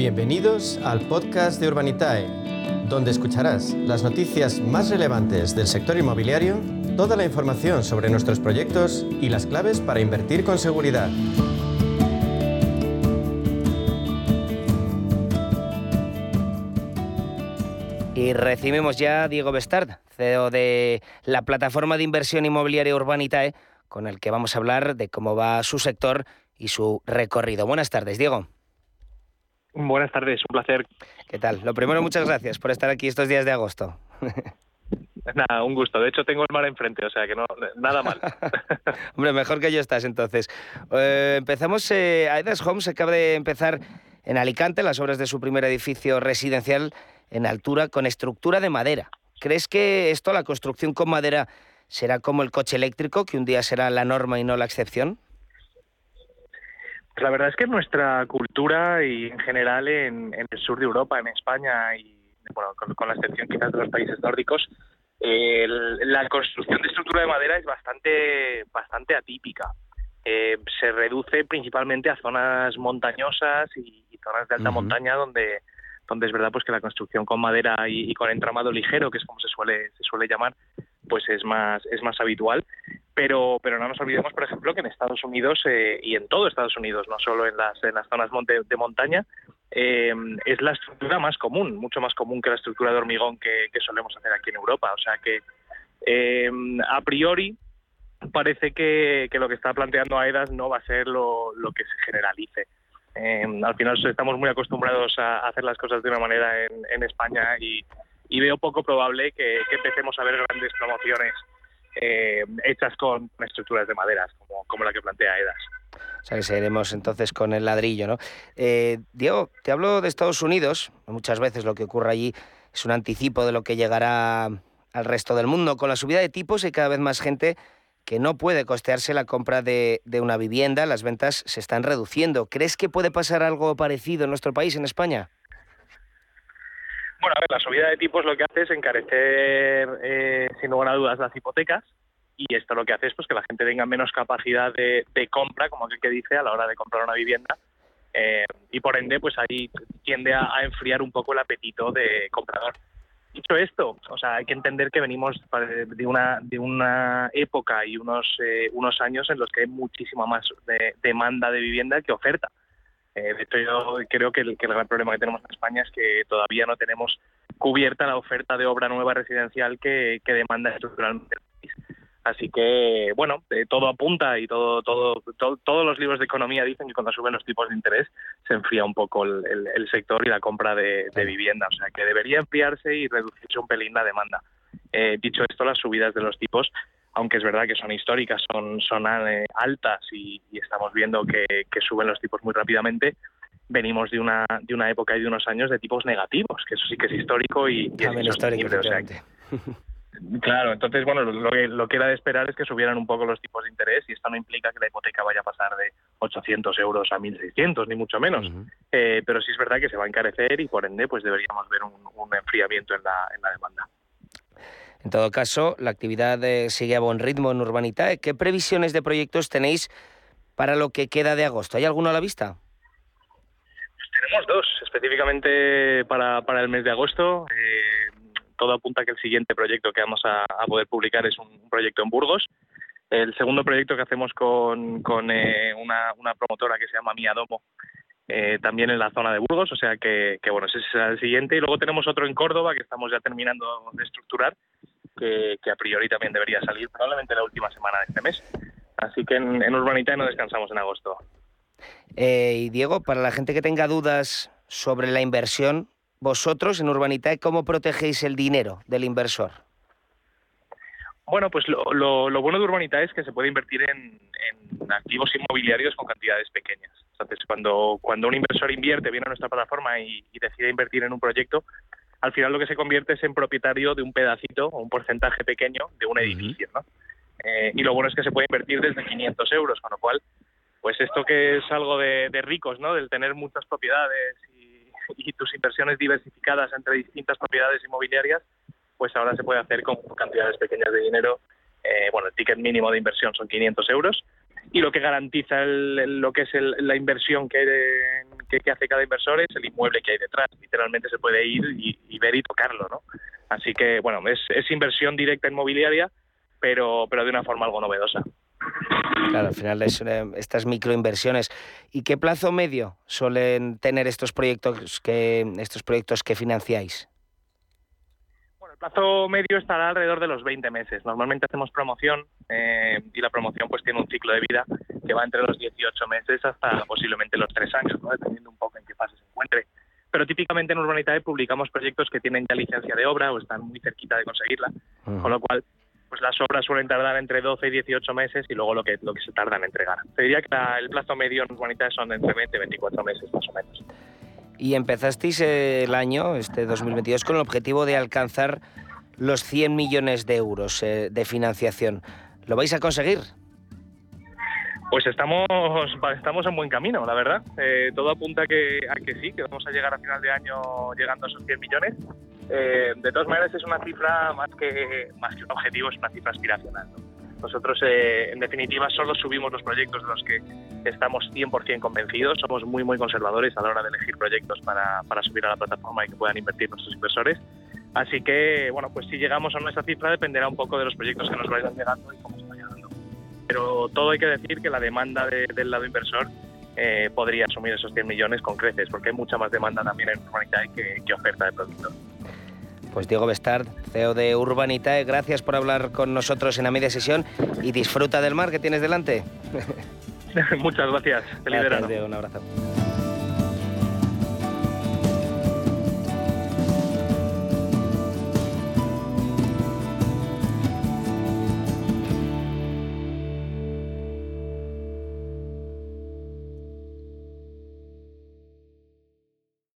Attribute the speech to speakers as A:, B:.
A: Bienvenidos al podcast de Urbanitae, donde escucharás las noticias más relevantes del sector inmobiliario, toda la información sobre nuestros proyectos y las claves para invertir con seguridad.
B: Y recibimos ya a Diego Bestard, CEO de la plataforma de inversión inmobiliaria Urbanitae, con el que vamos a hablar de cómo va su sector y su recorrido. Buenas tardes, Diego.
C: Buenas tardes, un placer.
B: ¿Qué tal? Lo primero, muchas gracias por estar aquí estos días de agosto.
C: Nada, un gusto. De hecho, tengo el mar enfrente, o sea que no, nada mal.
B: Hombre, mejor que yo estás entonces. Eh, empezamos, eh, Aedas Homes acaba de empezar en Alicante las obras de su primer edificio residencial en altura con estructura de madera. ¿Crees que esto, la construcción con madera, será como el coche eléctrico, que un día será la norma y no la excepción?
C: La verdad es que nuestra cultura y en general en, el sur de Europa, en España y bueno, con, la excepción quizás de los países nórdicos, la construcción de estructura de madera es bastante, bastante atípica. Eh, se reduce principalmente a zonas montañosas y, zonas de alta montaña donde donde es verdad pues que la construcción con madera y, con entramado ligero, que es como se suele se suele llamar, pues es más es más habitual. Pero pero no nos olvidemos, por ejemplo, que en Estados Unidos eh, y en todo Estados Unidos, no solo en las en las zonas de, montaña, eh, es la estructura más común, mucho más común que la estructura de hormigón que, solemos hacer aquí en Europa. O sea que eh, a priori parece que, que, lo que está planteando AEDAS no va a ser lo, lo que se generalice. Eh, al final estamos muy acostumbrados a hacer las cosas de una manera en, España y, veo poco probable que, empecemos a ver grandes promociones eh, hechas con estructuras de maderas, como, la que plantea EDAS.
B: O sea, que seguiremos entonces con el ladrillo, ¿no? Eh, Diego, te hablo de Estados Unidos. Muchas veces lo que ocurre allí es un anticipo de lo que llegará al resto del mundo. Con la subida de tipos hay cada vez más gente que no puede costearse la compra de, una vivienda, las ventas se están reduciendo. ¿Crees que puede pasar algo parecido en nuestro país, en España?
C: Bueno, a ver, la subida de tipos lo que hace es encarecer, eh, sin lugar a dudas, las hipotecas y esto lo que hace es pues, que la gente tenga menos capacidad de, compra, como aquel que dice, a la hora de comprar una vivienda. Eh, y por ende, pues ahí tiende a, enfriar un poco el apetito de comprador. Dicho esto, o sea, hay que entender que venimos de una, de una época y unos, eh, unos años en los que hay muchísima más demanda de vivienda que oferta. Eh, de hecho, yo creo que el, gran problema que tenemos en España es que todavía no tenemos cubierta la oferta de obra nueva residencial que, que demanda estructuralmente el país. Así que, bueno, todo apunta y todo, todo, todos los libros de economía dicen que cuando suben los tipos de interés se enfría un poco el, sector y la compra de, vivienda. O sea, que debería enfriarse y reducirse un pelín la demanda. Eh, dicho esto, las subidas de los tipos, aunque es verdad que son históricas, son, son eh, altas y, estamos viendo que, suben los tipos muy rápidamente, venimos de una, de una época y de unos años de tipos negativos, que eso sí que es histórico y, y es. Claro, entonces, bueno, lo que, lo que era de esperar es que subieran un poco los tipos de interés y esto no implica que la hipoteca vaya a pasar de 800 euros a 1.600, ni mucho menos. Eh, pero sí es verdad que se va a encarecer y por ende pues deberíamos ver un, enfriamiento en la, en la demanda.
B: En todo caso, la actividad eh, sigue a buen ritmo en Urbanitae. ¿Qué previsiones de proyectos tenéis para lo que queda de agosto? ¿Hay alguno a la vista?
C: Pues tenemos dos, específicamente para, el mes de agosto. Eh, todo apunta a que el siguiente proyecto que vamos a, poder publicar es un, proyecto en Burgos. El segundo proyecto que hacemos con, eh, una, promotora que se llama Miadomo, eh, también en la zona de Burgos, o sea que, bueno, ese será el siguiente. Y luego tenemos otro en Córdoba que estamos ya terminando de estructurar, que, a priori también debería salir probablemente la última semana de este mes. Así que en, en Urbanita no descansamos en agosto.
B: Eh, y Diego, para la gente que tenga dudas sobre la inversión, vosotros en Urbanitae, ¿cómo protegéis el dinero del inversor?
C: Bueno, pues lo, bueno de Urbanitae es que se puede invertir en, activos inmobiliarios con cantidades pequeñas. Entonces, cuando, cuando un inversor invierte, viene a nuestra plataforma y, decide invertir en un proyecto, al final lo que se convierte es en propietario de un pedacito o un porcentaje pequeño de un edificio. ¿no? Eh, y lo bueno es que se puede invertir desde 500 euros, con lo cual, pues esto que es algo de, de ricos, ¿no? del tener muchas propiedades y y tus inversiones diversificadas entre distintas propiedades inmobiliarias, pues ahora se puede hacer con cantidades pequeñas de dinero. Eh, bueno, el ticket mínimo de inversión son 500 euros y lo que garantiza lo que es la inversión que, que, hace cada inversor es el inmueble que hay detrás. Literalmente se puede ir y, ver y tocarlo, ¿no? Así que, bueno, es, es inversión directa inmobiliaria, pero, pero de una forma algo novedosa.
B: Claro, al final es estas microinversiones. ¿Y qué plazo medio suelen tener estos proyectos que estos proyectos que financiáis?
C: Bueno, el plazo medio estará alrededor de los 20 meses. Normalmente hacemos promoción eh, y la promoción pues tiene un ciclo de vida que va entre los 18 meses hasta posiblemente los 3 años, ¿no? dependiendo un poco en qué fase se encuentre. Pero típicamente en Urbanitae publicamos proyectos que tienen ya licencia de obra o están muy cerquita de conseguirla, con lo cual pues las obras suelen tardar entre 12 y 18 meses y luego lo que, lo que se tarda en entregar. Te diría que el plazo medio en Urbanitae son entre 20 y 24 meses más o menos.
B: Y empezasteis el año, este 2022, con el objetivo de alcanzar los 100 millones de euros eh, de financiación. ¿Lo vais a conseguir?
C: Pues estamos, estamos en buen camino, la verdad. Eh, todo apunta a que, a que sí, que vamos a llegar a final de año llegando a esos 100 millones. Eh, de todas maneras, es una cifra más que, más que un objetivo, es una cifra aspiracional. Nosotros, eh, en definitiva, solo subimos los proyectos de los que estamos 100% convencidos. Somos muy, muy conservadores a la hora de elegir proyectos para, para subir a la plataforma y que puedan invertir nuestros inversores. Así que, bueno, pues si llegamos a nuestra cifra dependerá un poco de los proyectos que nos vayan llegando y cómo. Pero todo hay que decir que la demanda del lado inversor eh, podría asumir esos 100 millones con creces, porque hay mucha más demanda también en Urbanitae que, que oferta de productos.
B: Pues Diego Bestard, CEO de Urbanitae, gracias por hablar con nosotros en la media sesión y disfruta del mar que tienes delante.
C: Muchas gracias.
B: Feliz gracias, Diego, un abrazo.